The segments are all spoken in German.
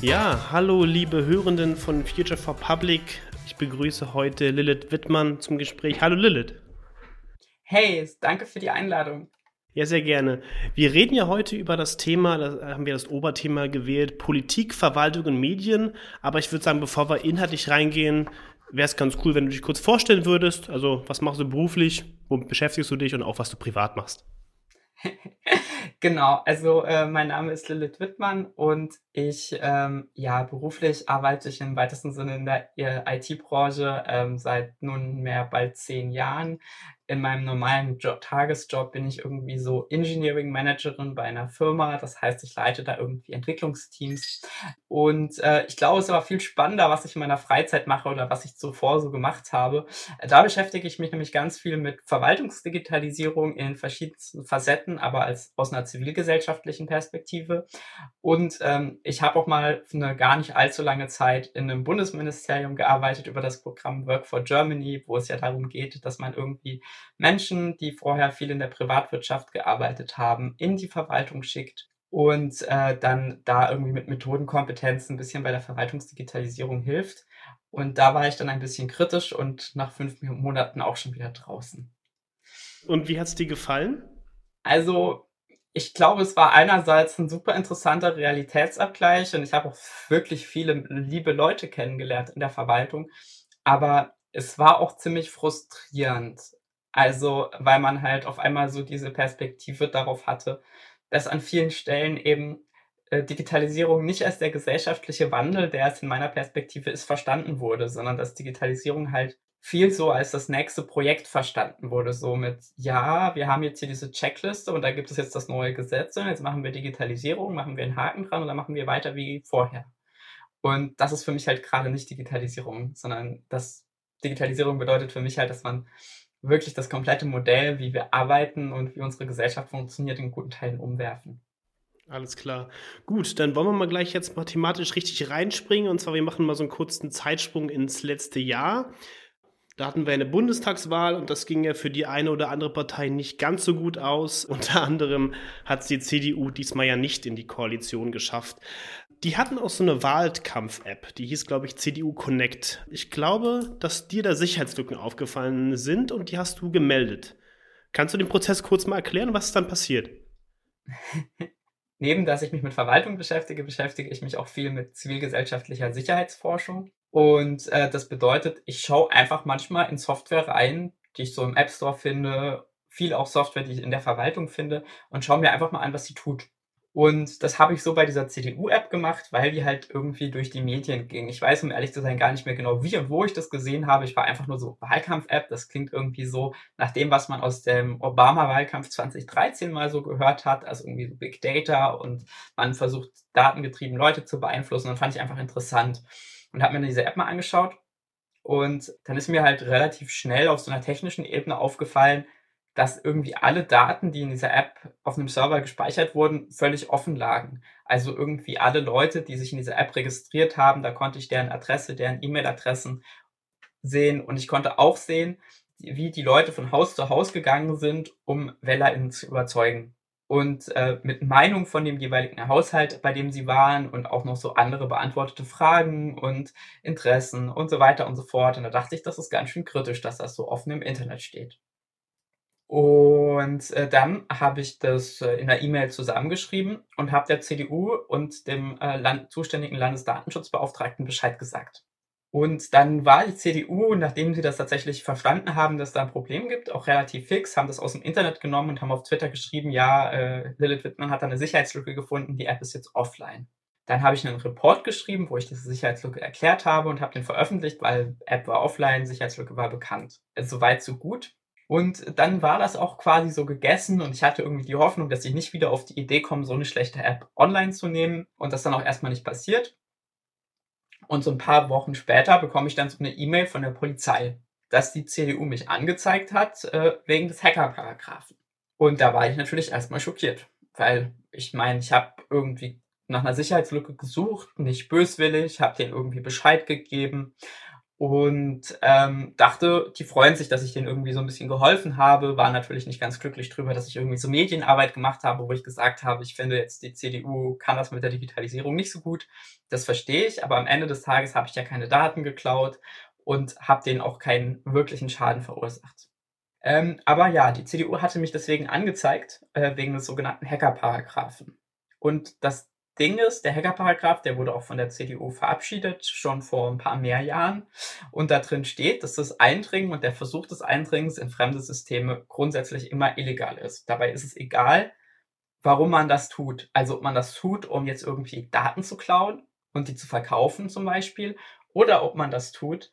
Ja, hallo liebe Hörenden von Future for Public. Ich begrüße heute Lilith Wittmann zum Gespräch. Hallo Lilith. Hey, danke für die Einladung. Ja, sehr gerne. Wir reden ja heute über das Thema, da haben wir das Oberthema gewählt, Politik, Verwaltung und Medien. Aber ich würde sagen, bevor wir inhaltlich reingehen, wäre es ganz cool, wenn du dich kurz vorstellen würdest. Also, was machst du beruflich, womit beschäftigst du dich und auch was du privat machst? genau, also äh, mein Name ist Lilith Wittmann und ich, ähm, ja, beruflich arbeite ich im weitesten Sinne in der äh, IT-Branche ähm, seit nunmehr bald zehn Jahren in meinem normalen Job, Tagesjob bin ich irgendwie so Engineering Managerin bei einer Firma. Das heißt, ich leite da irgendwie Entwicklungsteams. Und äh, ich glaube, es ist aber viel spannender, was ich in meiner Freizeit mache oder was ich zuvor so gemacht habe. Da beschäftige ich mich nämlich ganz viel mit Verwaltungsdigitalisierung in verschiedensten Facetten, aber als aus einer zivilgesellschaftlichen Perspektive. Und ähm, ich habe auch mal eine gar nicht allzu lange Zeit in einem Bundesministerium gearbeitet über das Programm Work for Germany, wo es ja darum geht, dass man irgendwie Menschen, die vorher viel in der Privatwirtschaft gearbeitet haben, in die Verwaltung schickt und äh, dann da irgendwie mit Methodenkompetenzen ein bisschen bei der Verwaltungsdigitalisierung hilft. Und da war ich dann ein bisschen kritisch und nach fünf Monaten auch schon wieder draußen. Und wie hat es dir gefallen? Also, ich glaube, es war einerseits ein super interessanter Realitätsabgleich und ich habe auch wirklich viele liebe Leute kennengelernt in der Verwaltung. Aber es war auch ziemlich frustrierend. Also, weil man halt auf einmal so diese Perspektive darauf hatte, dass an vielen Stellen eben äh, Digitalisierung nicht als der gesellschaftliche Wandel, der es in meiner Perspektive ist, verstanden wurde, sondern dass Digitalisierung halt viel so als das nächste Projekt verstanden wurde. So mit, ja, wir haben jetzt hier diese Checkliste und da gibt es jetzt das neue Gesetz und jetzt machen wir Digitalisierung, machen wir einen Haken dran und dann machen wir weiter wie vorher. Und das ist für mich halt gerade nicht Digitalisierung, sondern das Digitalisierung bedeutet für mich halt, dass man wirklich das komplette Modell, wie wir arbeiten und wie unsere Gesellschaft funktioniert, in guten Teilen umwerfen. Alles klar. Gut, dann wollen wir mal gleich jetzt mathematisch richtig reinspringen. Und zwar, wir machen mal so einen kurzen Zeitsprung ins letzte Jahr. Da hatten wir eine Bundestagswahl und das ging ja für die eine oder andere Partei nicht ganz so gut aus. Unter anderem hat die CDU diesmal ja nicht in die Koalition geschafft. Die hatten auch so eine Wahlkampf-App, die hieß, glaube ich, CDU Connect. Ich glaube, dass dir da Sicherheitslücken aufgefallen sind und die hast du gemeldet. Kannst du den Prozess kurz mal erklären, was dann passiert? Neben dass ich mich mit Verwaltung beschäftige, beschäftige ich mich auch viel mit zivilgesellschaftlicher Sicherheitsforschung. Und äh, das bedeutet, ich schaue einfach manchmal in Software rein, die ich so im App Store finde, viel auch Software, die ich in der Verwaltung finde, und schaue mir einfach mal an, was sie tut. Und das habe ich so bei dieser CDU-App gemacht, weil die halt irgendwie durch die Medien ging. Ich weiß, um ehrlich zu sein, gar nicht mehr genau, wie und wo ich das gesehen habe. Ich war einfach nur so Wahlkampf-App. Das klingt irgendwie so nach dem, was man aus dem Obama-Wahlkampf 2013 mal so gehört hat. Also irgendwie so Big Data und man versucht, datengetrieben Leute zu beeinflussen. Und fand ich einfach interessant. Und habe mir diese App mal angeschaut. Und dann ist mir halt relativ schnell auf so einer technischen Ebene aufgefallen, dass irgendwie alle Daten, die in dieser App auf einem Server gespeichert wurden, völlig offen lagen. Also irgendwie alle Leute, die sich in dieser App registriert haben, da konnte ich deren Adresse, deren E-Mail-Adressen sehen und ich konnte auch sehen, wie die Leute von Haus zu Haus gegangen sind, um WählerInnen zu überzeugen. Und äh, mit Meinung von dem jeweiligen Haushalt, bei dem sie waren und auch noch so andere beantwortete Fragen und Interessen und so weiter und so fort. Und da dachte ich, das ist ganz schön kritisch, dass das so offen im Internet steht. Und äh, dann habe ich das äh, in der E-Mail zusammengeschrieben und habe der CDU und dem äh, Land zuständigen Landesdatenschutzbeauftragten Bescheid gesagt. Und dann war die CDU, nachdem sie das tatsächlich verstanden haben, dass da ein Problem gibt, auch relativ fix, haben das aus dem Internet genommen und haben auf Twitter geschrieben, ja, äh, Lilith Wittmann hat da eine Sicherheitslücke gefunden, die App ist jetzt offline. Dann habe ich einen Report geschrieben, wo ich diese Sicherheitslücke erklärt habe und habe den veröffentlicht, weil App war offline, Sicherheitslücke war bekannt. Also soweit so gut. Und dann war das auch quasi so gegessen und ich hatte irgendwie die Hoffnung, dass ich nicht wieder auf die Idee komme, so eine schlechte App online zu nehmen und das dann auch erstmal nicht passiert. Und so ein paar Wochen später bekomme ich dann so eine E-Mail von der Polizei, dass die CDU mich angezeigt hat äh, wegen des Hacker-Paragraphen. Und da war ich natürlich erstmal schockiert, weil ich meine, ich habe irgendwie nach einer Sicherheitslücke gesucht, nicht böswillig, habe denen irgendwie Bescheid gegeben und ähm, dachte, die freuen sich, dass ich denen irgendwie so ein bisschen geholfen habe, war natürlich nicht ganz glücklich drüber, dass ich irgendwie so Medienarbeit gemacht habe, wo ich gesagt habe, ich finde jetzt die CDU kann das mit der Digitalisierung nicht so gut. Das verstehe ich, aber am Ende des Tages habe ich ja keine Daten geklaut und habe denen auch keinen wirklichen Schaden verursacht. Ähm, aber ja, die CDU hatte mich deswegen angezeigt, äh, wegen des sogenannten Hacker-Paragraphen. Und das Ding ist, der Hackerparagraph, der wurde auch von der CDU verabschiedet, schon vor ein paar mehr Jahren. Und da drin steht, dass das Eindringen und der Versuch des Eindringens in fremde Systeme grundsätzlich immer illegal ist. Dabei ist es egal, warum man das tut. Also ob man das tut, um jetzt irgendwie Daten zu klauen und die zu verkaufen zum Beispiel, oder ob man das tut,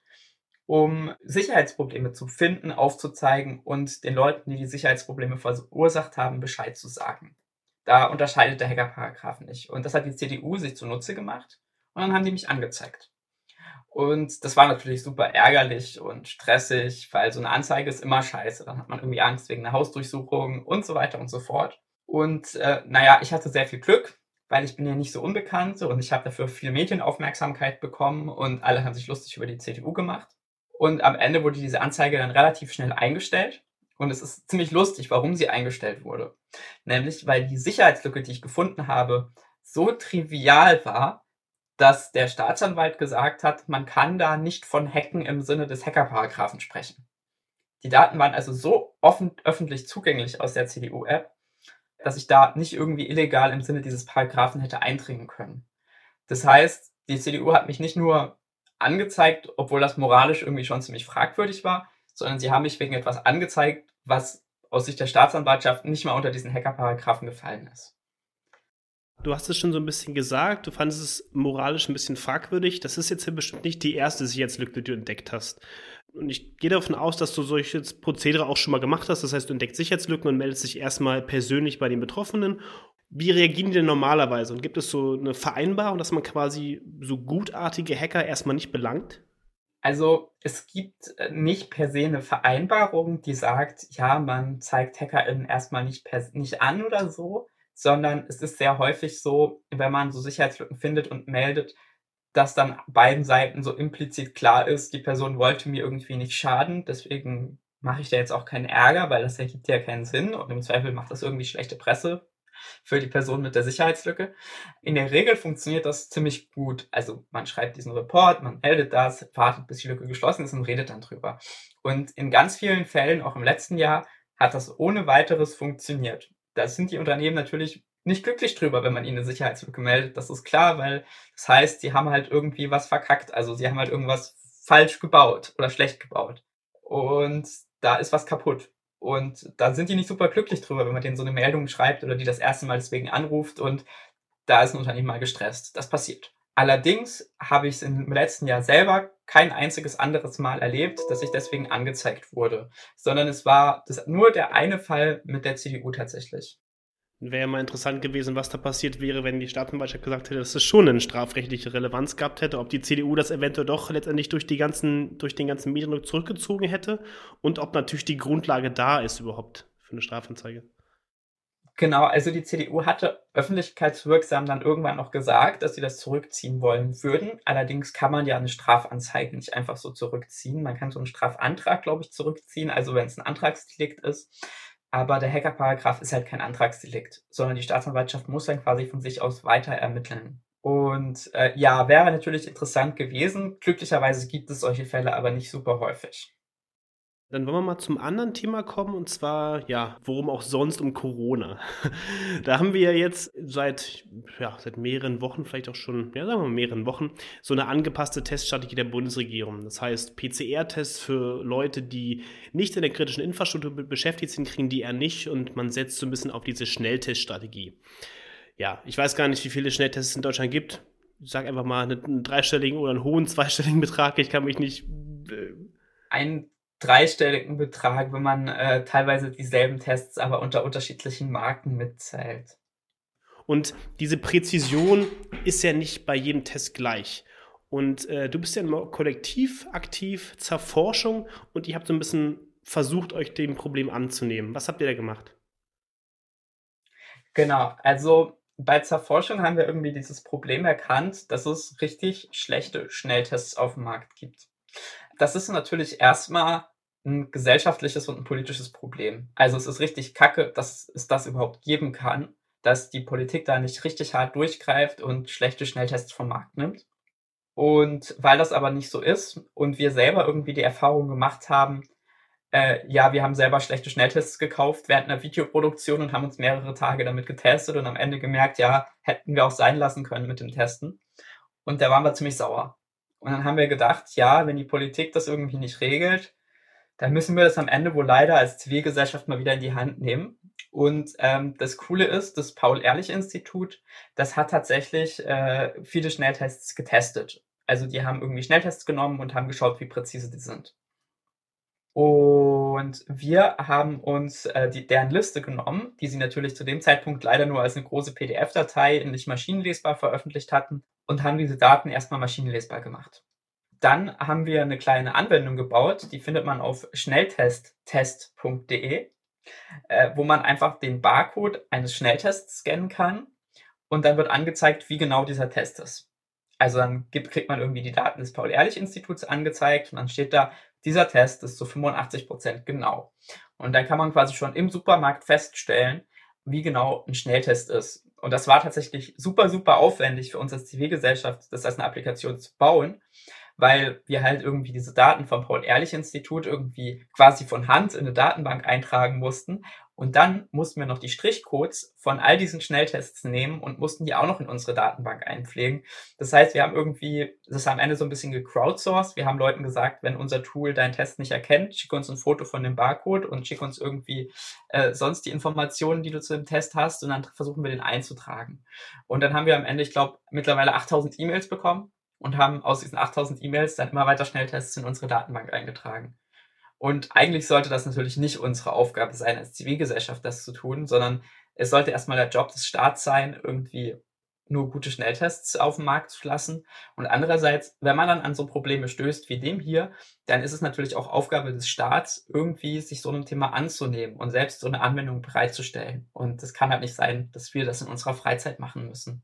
um Sicherheitsprobleme zu finden, aufzuzeigen und den Leuten, die die Sicherheitsprobleme verursacht haben, Bescheid zu sagen. Da unterscheidet der Hackerparagraph nicht. Und das hat die CDU sich zunutze gemacht und dann haben die mich angezeigt. Und das war natürlich super ärgerlich und stressig, weil so eine Anzeige ist immer scheiße. Dann hat man irgendwie Angst wegen einer Hausdurchsuchung und so weiter und so fort. Und äh, naja, ich hatte sehr viel Glück, weil ich bin ja nicht so unbekannt und ich habe dafür viel Medienaufmerksamkeit bekommen und alle haben sich lustig über die CDU gemacht. Und am Ende wurde diese Anzeige dann relativ schnell eingestellt. Und es ist ziemlich lustig, warum sie eingestellt wurde. Nämlich, weil die Sicherheitslücke, die ich gefunden habe, so trivial war, dass der Staatsanwalt gesagt hat, man kann da nicht von Hacken im Sinne des Hackerparagraphen sprechen. Die Daten waren also so offen, öffentlich zugänglich aus der CDU-App, dass ich da nicht irgendwie illegal im Sinne dieses Paragraphen hätte eindringen können. Das heißt, die CDU hat mich nicht nur angezeigt, obwohl das moralisch irgendwie schon ziemlich fragwürdig war, sondern sie haben mich wegen etwas angezeigt, was aus Sicht der Staatsanwaltschaft nicht mal unter diesen Hackerparagraphen gefallen ist. Du hast es schon so ein bisschen gesagt, du fandest es moralisch ein bisschen fragwürdig. Das ist jetzt ja bestimmt nicht die erste Sicherheitslücke, die du entdeckt hast. Und ich gehe davon aus, dass du solche Prozedere auch schon mal gemacht hast. Das heißt, du entdeckst Sicherheitslücken und meldest dich erstmal persönlich bei den Betroffenen. Wie reagieren die denn normalerweise? Und gibt es so eine Vereinbarung, dass man quasi so gutartige Hacker erstmal nicht belangt? Also es gibt äh, nicht per se eine Vereinbarung, die sagt, ja, man zeigt HackerInnen erstmal nicht, per, nicht an oder so, sondern es ist sehr häufig so, wenn man so Sicherheitslücken findet und meldet, dass dann beiden Seiten so implizit klar ist, die Person wollte mir irgendwie nicht schaden, deswegen mache ich da jetzt auch keinen Ärger, weil das ergibt ja keinen Sinn und im Zweifel macht das irgendwie schlechte Presse für die Person mit der Sicherheitslücke. In der Regel funktioniert das ziemlich gut. Also man schreibt diesen Report, man meldet das, wartet, bis die Lücke geschlossen ist und redet dann drüber. Und in ganz vielen Fällen, auch im letzten Jahr, hat das ohne weiteres funktioniert. Da sind die Unternehmen natürlich nicht glücklich drüber, wenn man ihnen eine Sicherheitslücke meldet. Das ist klar, weil das heißt, sie haben halt irgendwie was verkackt. Also sie haben halt irgendwas falsch gebaut oder schlecht gebaut. Und da ist was kaputt. Und da sind die nicht super glücklich drüber, wenn man denen so eine Meldung schreibt oder die das erste Mal deswegen anruft und da ist ein Unternehmen mal gestresst. Das passiert. Allerdings habe ich es im letzten Jahr selber kein einziges anderes Mal erlebt, dass ich deswegen angezeigt wurde, sondern es war das, nur der eine Fall mit der CDU tatsächlich. Wäre mal interessant gewesen, was da passiert wäre, wenn die Staatsanwaltschaft gesagt hätte, dass es schon eine strafrechtliche Relevanz gehabt hätte, ob die CDU das eventuell doch letztendlich durch, die ganzen, durch den ganzen Mediendruck zurückgezogen hätte und ob natürlich die Grundlage da ist überhaupt für eine Strafanzeige. Genau, also die CDU hatte öffentlichkeitswirksam dann irgendwann noch gesagt, dass sie das zurückziehen wollen würden. Allerdings kann man ja eine Strafanzeige nicht einfach so zurückziehen. Man kann so einen Strafantrag, glaube ich, zurückziehen, also wenn es ein Antragsdelikt ist. Aber der Hackerparagraph ist halt kein Antragsdelikt, sondern die Staatsanwaltschaft muss dann quasi von sich aus weiter ermitteln. Und äh, ja, wäre natürlich interessant gewesen. Glücklicherweise gibt es solche Fälle aber nicht super häufig. Dann wollen wir mal zum anderen Thema kommen und zwar, ja, worum auch sonst um Corona. da haben wir ja jetzt seit, ja, seit mehreren Wochen, vielleicht auch schon, ja, sagen wir mal mehreren Wochen, so eine angepasste Teststrategie der Bundesregierung. Das heißt, PCR-Tests für Leute, die nicht in der kritischen Infrastruktur beschäftigt sind, kriegen die eher nicht und man setzt so ein bisschen auf diese Schnellteststrategie. Ja, ich weiß gar nicht, wie viele Schnelltests es in Deutschland gibt. Ich sage einfach mal einen dreistelligen oder einen hohen zweistelligen Betrag. Ich kann mich nicht. Äh, ein dreistelligen Betrag, wenn man äh, teilweise dieselben Tests aber unter unterschiedlichen Marken mitzählt. Und diese Präzision ist ja nicht bei jedem Test gleich. Und äh, du bist ja immer kollektiv aktiv zur Forschung und ihr habt so ein bisschen versucht, euch dem Problem anzunehmen. Was habt ihr da gemacht? Genau, also bei Zerforschung haben wir irgendwie dieses Problem erkannt, dass es richtig schlechte Schnelltests auf dem Markt gibt. Das ist natürlich erstmal ein gesellschaftliches und ein politisches Problem. Also es ist richtig kacke, dass es das überhaupt geben kann, dass die Politik da nicht richtig hart durchgreift und schlechte Schnelltests vom Markt nimmt. Und weil das aber nicht so ist und wir selber irgendwie die Erfahrung gemacht haben, äh, ja, wir haben selber schlechte Schnelltests gekauft während einer Videoproduktion und haben uns mehrere Tage damit getestet und am Ende gemerkt, ja, hätten wir auch sein lassen können mit dem Testen. Und da waren wir ziemlich sauer. Und dann haben wir gedacht, ja, wenn die Politik das irgendwie nicht regelt, dann müssen wir das am Ende wohl leider als Zivilgesellschaft mal wieder in die Hand nehmen. Und ähm, das Coole ist, das Paul-Ehrlich-Institut, das hat tatsächlich äh, viele Schnelltests getestet. Also die haben irgendwie Schnelltests genommen und haben geschaut, wie präzise die sind. Und wir haben uns äh, die, deren Liste genommen, die sie natürlich zu dem Zeitpunkt leider nur als eine große PDF-Datei nicht maschinenlesbar veröffentlicht hatten und haben diese Daten erstmal maschinenlesbar gemacht. Dann haben wir eine kleine Anwendung gebaut, die findet man auf schnelltesttest.de, äh, wo man einfach den Barcode eines Schnelltests scannen kann und dann wird angezeigt, wie genau dieser Test ist. Also dann gibt, kriegt man irgendwie die Daten des Paul-Ehrlich-Instituts angezeigt und dann steht da, dieser Test ist zu 85 Prozent genau. Und dann kann man quasi schon im Supermarkt feststellen, wie genau ein Schnelltest ist. Und das war tatsächlich super, super aufwendig für uns als Zivilgesellschaft, das als eine Applikation zu bauen, weil wir halt irgendwie diese Daten vom Paul-Ehrlich-Institut irgendwie quasi von Hand in eine Datenbank eintragen mussten. Und dann mussten wir noch die Strichcodes von all diesen Schnelltests nehmen und mussten die auch noch in unsere Datenbank einpflegen. Das heißt, wir haben irgendwie das am Ende so ein bisschen gecrowdsourced. Wir haben Leuten gesagt, wenn unser Tool deinen Test nicht erkennt, schick uns ein Foto von dem Barcode und schick uns irgendwie äh, sonst die Informationen, die du zu dem Test hast und dann versuchen wir den einzutragen. Und dann haben wir am Ende, ich glaube, mittlerweile 8000 E-Mails bekommen und haben aus diesen 8000 E-Mails dann immer weiter Schnelltests in unsere Datenbank eingetragen. Und eigentlich sollte das natürlich nicht unsere Aufgabe sein, als Zivilgesellschaft das zu tun, sondern es sollte erstmal der Job des Staats sein, irgendwie nur gute Schnelltests auf den Markt zu lassen. Und andererseits, wenn man dann an so Probleme stößt wie dem hier, dann ist es natürlich auch Aufgabe des Staats, irgendwie sich so einem Thema anzunehmen und selbst so eine Anwendung bereitzustellen. Und das kann halt nicht sein, dass wir das in unserer Freizeit machen müssen.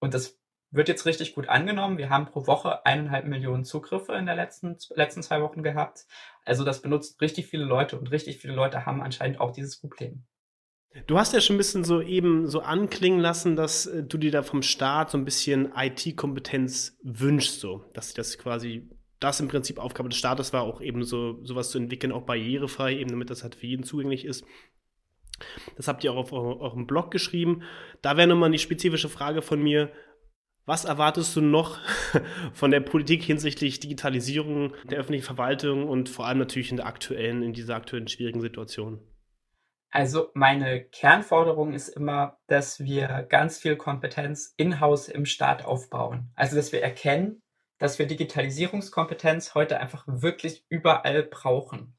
Und das wird jetzt richtig gut angenommen. Wir haben pro Woche eineinhalb Millionen Zugriffe in den letzten, letzten zwei Wochen gehabt. Also das benutzt richtig viele Leute und richtig viele Leute haben anscheinend auch dieses Problem. Du hast ja schon ein bisschen so eben so anklingen lassen, dass äh, du dir da vom Staat so ein bisschen IT-Kompetenz wünschst, so, dass das quasi das im Prinzip Aufgabe des Staates war, auch eben so sowas zu entwickeln, auch barrierefrei, eben damit das halt für jeden zugänglich ist. Das habt ihr auch auf eurem Blog geschrieben. Da wäre nochmal die spezifische Frage von mir, was erwartest du noch von der Politik hinsichtlich Digitalisierung der öffentlichen Verwaltung und vor allem natürlich in der aktuellen, in dieser aktuellen schwierigen Situation? Also meine Kernforderung ist immer, dass wir ganz viel Kompetenz in-house im Staat aufbauen. Also dass wir erkennen, dass wir Digitalisierungskompetenz heute einfach wirklich überall brauchen.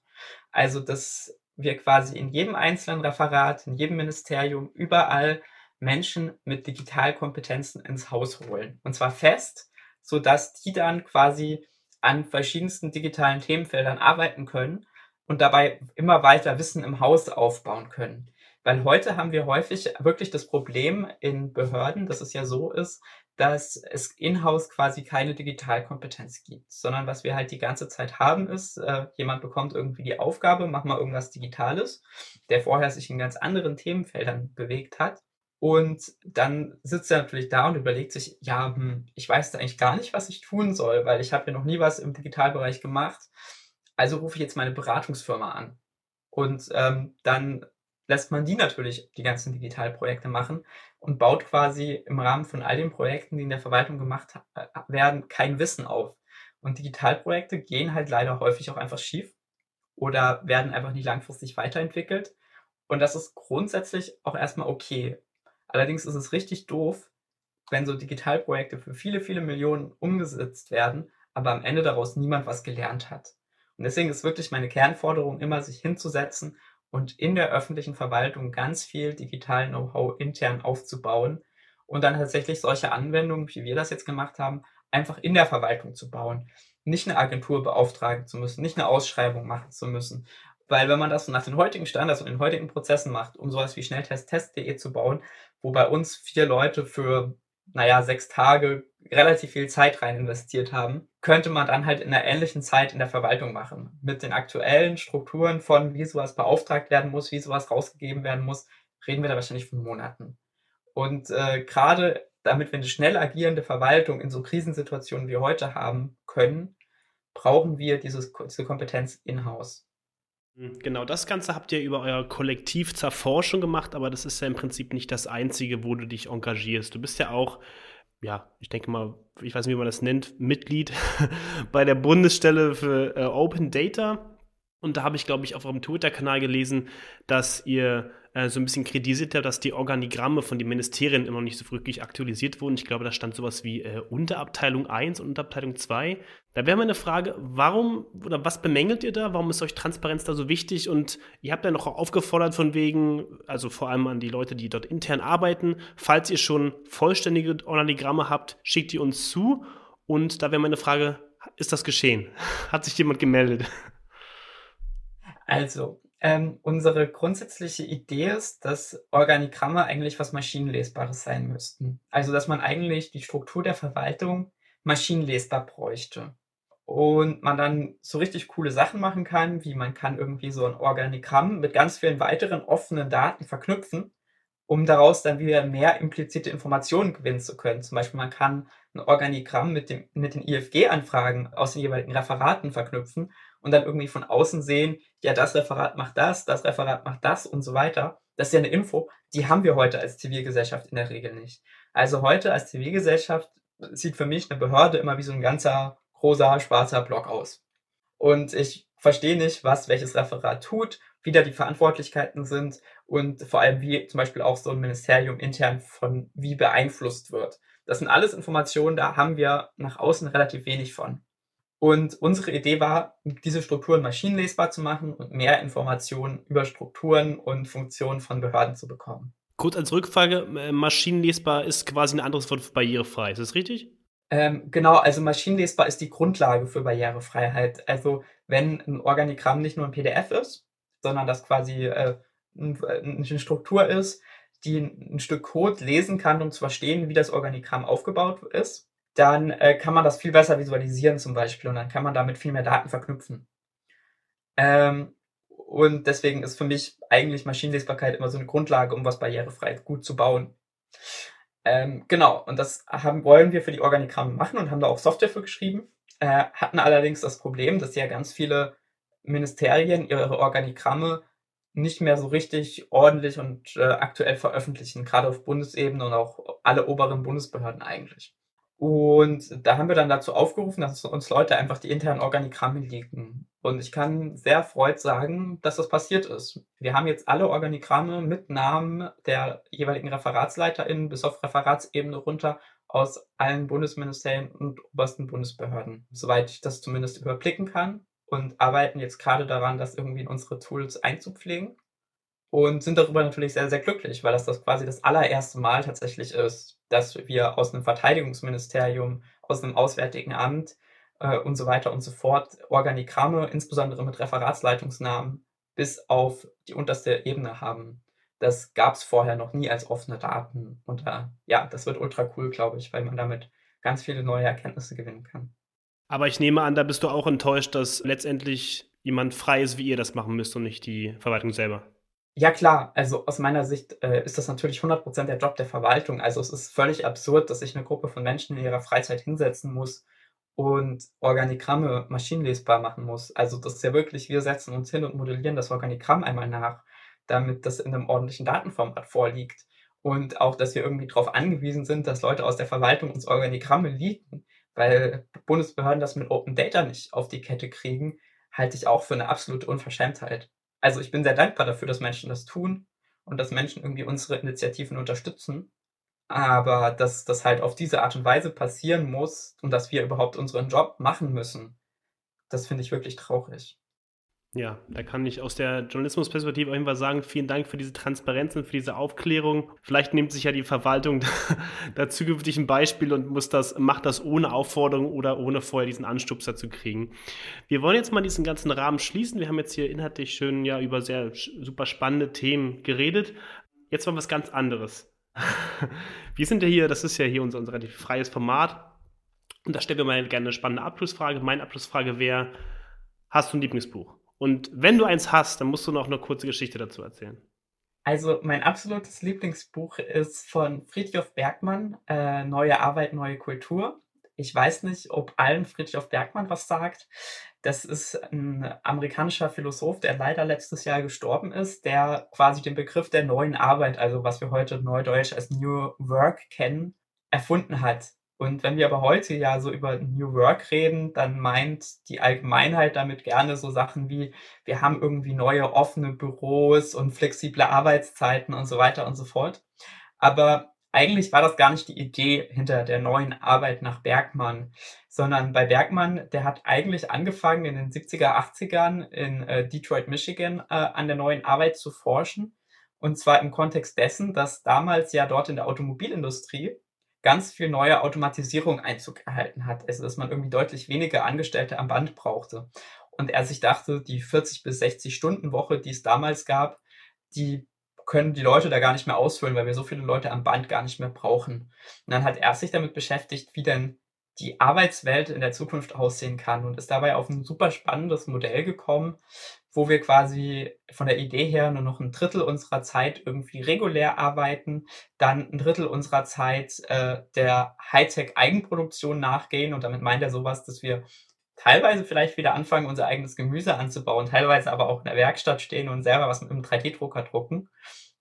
Also dass wir quasi in jedem einzelnen Referat, in jedem Ministerium, überall Menschen mit Digitalkompetenzen ins Haus holen. Und zwar fest, sodass die dann quasi an verschiedensten digitalen Themenfeldern arbeiten können und dabei immer weiter Wissen im Haus aufbauen können. Weil heute haben wir häufig wirklich das Problem in Behörden, dass es ja so ist, dass es in-house quasi keine Digitalkompetenz gibt, sondern was wir halt die ganze Zeit haben ist, äh, jemand bekommt irgendwie die Aufgabe, mach mal irgendwas Digitales, der vorher sich in ganz anderen Themenfeldern bewegt hat und dann sitzt er natürlich da und überlegt sich, ja, hm, ich weiß da eigentlich gar nicht, was ich tun soll, weil ich habe ja noch nie was im Digitalbereich gemacht. Also rufe ich jetzt meine Beratungsfirma an. Und ähm, dann lässt man die natürlich die ganzen Digitalprojekte machen und baut quasi im Rahmen von all den Projekten, die in der Verwaltung gemacht äh, werden, kein Wissen auf. Und Digitalprojekte gehen halt leider häufig auch einfach schief oder werden einfach nicht langfristig weiterentwickelt. Und das ist grundsätzlich auch erstmal okay. Allerdings ist es richtig doof, wenn so Digitalprojekte für viele, viele Millionen umgesetzt werden, aber am Ende daraus niemand was gelernt hat. Und deswegen ist wirklich meine Kernforderung immer, sich hinzusetzen und in der öffentlichen Verwaltung ganz viel digital Know-how intern aufzubauen und dann tatsächlich solche Anwendungen, wie wir das jetzt gemacht haben, einfach in der Verwaltung zu bauen. Nicht eine Agentur beauftragen zu müssen, nicht eine Ausschreibung machen zu müssen, weil wenn man das nach den heutigen Standards und den heutigen Prozessen macht, um sowas wie Schnelltesttest.de zu bauen, wo bei uns vier Leute für naja, sechs Tage relativ viel Zeit rein investiert haben, könnte man dann halt in einer ähnlichen Zeit in der Verwaltung machen. Mit den aktuellen Strukturen von, wie sowas beauftragt werden muss, wie sowas rausgegeben werden muss, reden wir da wahrscheinlich von Monaten. Und äh, gerade damit wir eine schnell agierende Verwaltung in so Krisensituationen wie heute haben können, brauchen wir dieses, diese Kompetenz in-house. Hm, genau, das Ganze habt ihr über euer Kollektiv zur Forschung gemacht, aber das ist ja im Prinzip nicht das Einzige, wo du dich engagierst. Du bist ja auch, ja, ich denke mal, ich weiß nicht, wie man das nennt, Mitglied bei der Bundesstelle für äh, Open Data. Und da habe ich, glaube ich, auf eurem Twitter-Kanal gelesen, dass ihr äh, so ein bisschen kritisiert habt, dass die Organigramme von den Ministerien immer noch nicht so wirklich aktualisiert wurden. Ich glaube, da stand sowas wie äh, Unterabteilung 1 und Unterabteilung 2. Da wäre meine Frage, warum oder was bemängelt ihr da? Warum ist euch Transparenz da so wichtig? Und ihr habt ja noch aufgefordert von wegen, also vor allem an die Leute, die dort intern arbeiten, falls ihr schon vollständige Organigramme habt, schickt die uns zu. Und da wäre meine Frage, ist das geschehen? Hat sich jemand gemeldet? Also, ähm, unsere grundsätzliche Idee ist, dass Organigramme eigentlich was Maschinenlesbares sein müssten. Also, dass man eigentlich die Struktur der Verwaltung maschinenlesbar bräuchte. Und man dann so richtig coole Sachen machen kann, wie man kann irgendwie so ein Organigramm mit ganz vielen weiteren offenen Daten verknüpfen, um daraus dann wieder mehr implizite Informationen gewinnen zu können. Zum Beispiel man kann ein Organigramm mit, dem, mit den IFG-Anfragen aus den jeweiligen Referaten verknüpfen und dann irgendwie von außen sehen, ja, das Referat macht das, das Referat macht das und so weiter. Das ist ja eine Info, die haben wir heute als Zivilgesellschaft in der Regel nicht. Also heute als Zivilgesellschaft sieht für mich eine Behörde immer wie so ein ganzer rosa, schwarzer Block aus. Und ich verstehe nicht, was welches Referat tut, wie da die Verantwortlichkeiten sind und vor allem wie zum Beispiel auch so ein Ministerium intern von wie beeinflusst wird. Das sind alles Informationen, da haben wir nach außen relativ wenig von. Und unsere Idee war, diese Strukturen maschinenlesbar zu machen und mehr Informationen über Strukturen und Funktionen von Behörden zu bekommen. Kurz als Rückfrage, äh, maschinenlesbar ist quasi ein anderes Wort für barrierefrei, ist das richtig? Ähm, genau, also maschinenlesbar ist die Grundlage für Barrierefreiheit. Also wenn ein Organigramm nicht nur ein PDF ist, sondern das quasi äh, eine Struktur ist, die ein Stück Code lesen kann, um zu verstehen, wie das Organigramm aufgebaut ist, dann äh, kann man das viel besser visualisieren zum Beispiel und dann kann man damit viel mehr Daten verknüpfen. Ähm, und deswegen ist für mich eigentlich Maschinenlesbarkeit immer so eine Grundlage, um was barrierefrei gut zu bauen. Ähm, genau, und das haben, wollen wir für die Organigramme machen und haben da auch Software für geschrieben. Äh, hatten allerdings das Problem, dass ja ganz viele Ministerien ihre Organigramme nicht mehr so richtig ordentlich und äh, aktuell veröffentlichen, gerade auf Bundesebene und auch alle oberen Bundesbehörden eigentlich. Und da haben wir dann dazu aufgerufen, dass uns Leute einfach die internen Organigramme liegen. Und ich kann sehr freut sagen, dass das passiert ist. Wir haben jetzt alle Organigramme mit Namen der jeweiligen ReferatsleiterInnen bis auf Referatsebene runter aus allen Bundesministerien und obersten Bundesbehörden, soweit ich das zumindest überblicken kann. Und arbeiten jetzt gerade daran, das irgendwie in unsere Tools einzupflegen und sind darüber natürlich sehr, sehr glücklich, weil das, das quasi das allererste Mal tatsächlich ist, dass wir aus einem Verteidigungsministerium, aus einem Auswärtigen Amt äh, und so weiter und so fort Organigramme, insbesondere mit Referatsleitungsnamen, bis auf die unterste Ebene haben. Das gab es vorher noch nie als offene Daten. Und äh, ja, das wird ultra cool, glaube ich, weil man damit ganz viele neue Erkenntnisse gewinnen kann. Aber ich nehme an, da bist du auch enttäuscht, dass letztendlich jemand frei ist, wie ihr das machen müsst und nicht die Verwaltung selber. Ja klar, also aus meiner Sicht äh, ist das natürlich 100% der Job der Verwaltung. Also es ist völlig absurd, dass sich eine Gruppe von Menschen in ihrer Freizeit hinsetzen muss und Organigramme maschinenlesbar machen muss. Also das ist ja wirklich, wir setzen uns hin und modellieren das Organigramm einmal nach, damit das in einem ordentlichen Datenformat vorliegt. Und auch, dass wir irgendwie darauf angewiesen sind, dass Leute aus der Verwaltung uns Organigramme liegen, weil Bundesbehörden das mit Open Data nicht auf die Kette kriegen, halte ich auch für eine absolute Unverschämtheit. Also ich bin sehr dankbar dafür, dass Menschen das tun und dass Menschen irgendwie unsere Initiativen unterstützen. Aber dass das halt auf diese Art und Weise passieren muss und dass wir überhaupt unseren Job machen müssen, das finde ich wirklich traurig. Ja, da kann ich aus der Journalismusperspektive auf jeden Fall sagen, vielen Dank für diese Transparenz und für diese Aufklärung. Vielleicht nimmt sich ja die Verwaltung da zukünftig ein Beispiel und muss das, macht das ohne Aufforderung oder ohne vorher diesen Anstupser zu kriegen. Wir wollen jetzt mal diesen ganzen Rahmen schließen. Wir haben jetzt hier inhaltlich schön ja über sehr super spannende Themen geredet. Jetzt mal was ganz anderes. wir sind ja hier, das ist ja hier unser, unser relativ freies Format. Und da stellen wir mal gerne eine spannende Abschlussfrage. Meine Abschlussfrage wäre: Hast du ein Lieblingsbuch? Und wenn du eins hast, dann musst du noch eine kurze Geschichte dazu erzählen. Also mein absolutes Lieblingsbuch ist von Friedrich Bergmann, äh, Neue Arbeit, neue Kultur. Ich weiß nicht, ob allen Friedrich Bergmann was sagt. Das ist ein amerikanischer Philosoph, der leider letztes Jahr gestorben ist, der quasi den Begriff der neuen Arbeit, also was wir heute neudeutsch als New Work kennen, erfunden hat. Und wenn wir aber heute ja so über New Work reden, dann meint die Allgemeinheit damit gerne so Sachen wie, wir haben irgendwie neue offene Büros und flexible Arbeitszeiten und so weiter und so fort. Aber eigentlich war das gar nicht die Idee hinter der neuen Arbeit nach Bergmann, sondern bei Bergmann, der hat eigentlich angefangen in den 70er, 80ern in äh, Detroit, Michigan äh, an der neuen Arbeit zu forschen. Und zwar im Kontext dessen, dass damals ja dort in der Automobilindustrie ganz viel neue Automatisierung Einzug erhalten hat. Also dass man irgendwie deutlich weniger Angestellte am Band brauchte. Und er sich dachte, die 40 bis 60 Stunden Woche, die es damals gab, die können die Leute da gar nicht mehr ausfüllen, weil wir so viele Leute am Band gar nicht mehr brauchen. Und dann hat er sich damit beschäftigt, wie denn die Arbeitswelt in der Zukunft aussehen kann und ist dabei auf ein super spannendes Modell gekommen, wo wir quasi von der Idee her nur noch ein Drittel unserer Zeit irgendwie regulär arbeiten, dann ein Drittel unserer Zeit äh, der Hightech-Eigenproduktion nachgehen und damit meint er sowas, dass wir teilweise vielleicht wieder anfangen, unser eigenes Gemüse anzubauen, teilweise aber auch in der Werkstatt stehen und selber was mit einem 3D-Drucker drucken.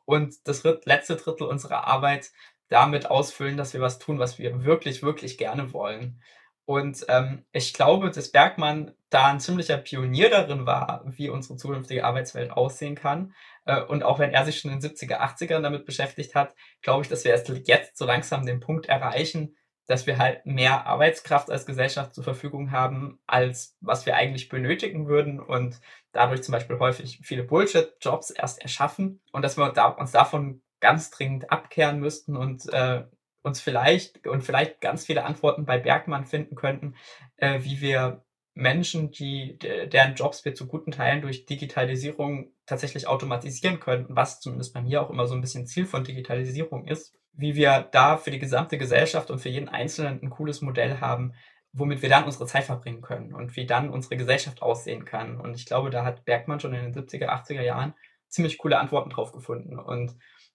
Und das letzte Drittel unserer Arbeit damit ausfüllen, dass wir was tun, was wir wirklich, wirklich gerne wollen. Und ähm, ich glaube, dass Bergmann da ein ziemlicher Pionier darin war, wie unsere zukünftige Arbeitswelt aussehen kann. Äh, und auch wenn er sich schon in den 70er, 80ern damit beschäftigt hat, glaube ich, dass wir erst jetzt so langsam den Punkt erreichen, dass wir halt mehr Arbeitskraft als Gesellschaft zur Verfügung haben, als was wir eigentlich benötigen würden und dadurch zum Beispiel häufig viele Bullshit-Jobs erst erschaffen und dass wir uns davon ganz dringend abkehren müssten und äh, uns vielleicht und vielleicht ganz viele Antworten bei Bergmann finden könnten, äh, wie wir Menschen, die deren Jobs wir zu guten Teilen durch Digitalisierung tatsächlich automatisieren könnten, was zumindest bei mir auch immer so ein bisschen Ziel von Digitalisierung ist, wie wir da für die gesamte Gesellschaft und für jeden Einzelnen ein cooles Modell haben, womit wir dann unsere Zeit verbringen können und wie dann unsere Gesellschaft aussehen kann. Und ich glaube, da hat Bergmann schon in den 70er, 80er Jahren ziemlich coole Antworten drauf gefunden. Und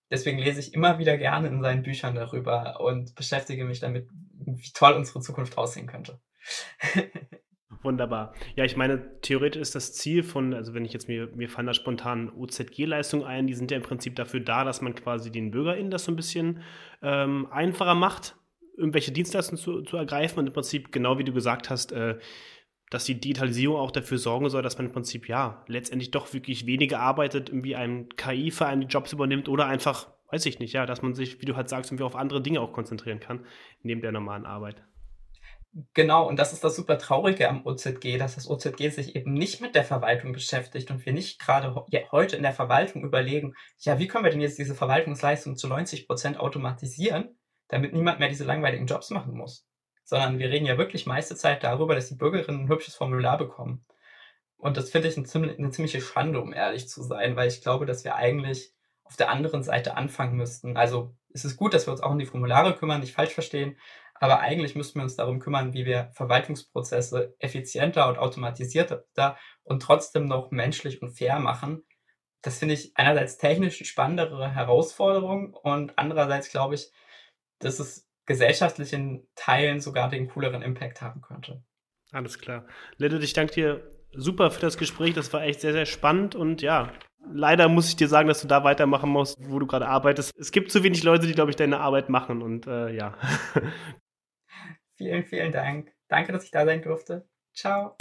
Deswegen lese ich immer wieder gerne in seinen Büchern darüber und beschäftige mich damit, wie toll unsere Zukunft aussehen könnte. Wunderbar. Ja, ich meine, theoretisch ist das Ziel von, also wenn ich jetzt mir, mir fallen da spontan OZG-Leistungen ein, die sind ja im Prinzip dafür da, dass man quasi den BürgerInnen das so ein bisschen ähm, einfacher macht, irgendwelche Dienstleistungen zu, zu ergreifen und im Prinzip, genau wie du gesagt hast, äh, dass die Digitalisierung auch dafür sorgen soll, dass man im Prinzip ja letztendlich doch wirklich weniger arbeitet, irgendwie ein KI für einen die Jobs übernimmt oder einfach, weiß ich nicht, ja, dass man sich, wie du halt sagst, irgendwie auf andere Dinge auch konzentrieren kann, neben der normalen Arbeit. Genau, und das ist das super Traurige am OZG, dass das OZG sich eben nicht mit der Verwaltung beschäftigt und wir nicht gerade heute in der Verwaltung überlegen, ja, wie können wir denn jetzt diese Verwaltungsleistung zu 90 Prozent automatisieren, damit niemand mehr diese langweiligen Jobs machen muss sondern wir reden ja wirklich meiste Zeit darüber, dass die Bürgerinnen ein hübsches Formular bekommen. Und das finde ich eine, ziemlich, eine ziemliche Schande, um ehrlich zu sein, weil ich glaube, dass wir eigentlich auf der anderen Seite anfangen müssten. Also es ist gut, dass wir uns auch um die Formulare kümmern, nicht falsch verstehen, aber eigentlich müssten wir uns darum kümmern, wie wir Verwaltungsprozesse effizienter und automatisierter und trotzdem noch menschlich und fair machen. Das finde ich einerseits technisch spannendere Herausforderung und andererseits glaube ich, dass es gesellschaftlichen Teilen sogar den cooleren Impact haben könnte. Alles klar. Lilith, ich danke dir super für das Gespräch. Das war echt sehr, sehr spannend und ja, leider muss ich dir sagen, dass du da weitermachen musst, wo du gerade arbeitest. Es gibt zu wenig Leute, die, glaube ich, deine Arbeit machen und äh, ja. vielen, vielen Dank. Danke, dass ich da sein durfte. Ciao.